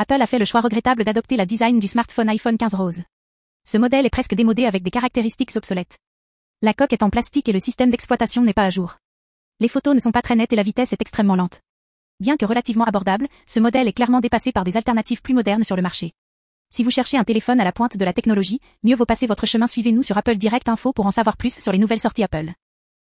Apple a fait le choix regrettable d'adopter la design du smartphone iPhone 15 rose. Ce modèle est presque démodé avec des caractéristiques obsolètes. La coque est en plastique et le système d'exploitation n'est pas à jour. Les photos ne sont pas très nettes et la vitesse est extrêmement lente. Bien que relativement abordable, ce modèle est clairement dépassé par des alternatives plus modernes sur le marché. Si vous cherchez un téléphone à la pointe de la technologie, mieux vaut passer votre chemin. Suivez-nous sur Apple Direct Info pour en savoir plus sur les nouvelles sorties Apple.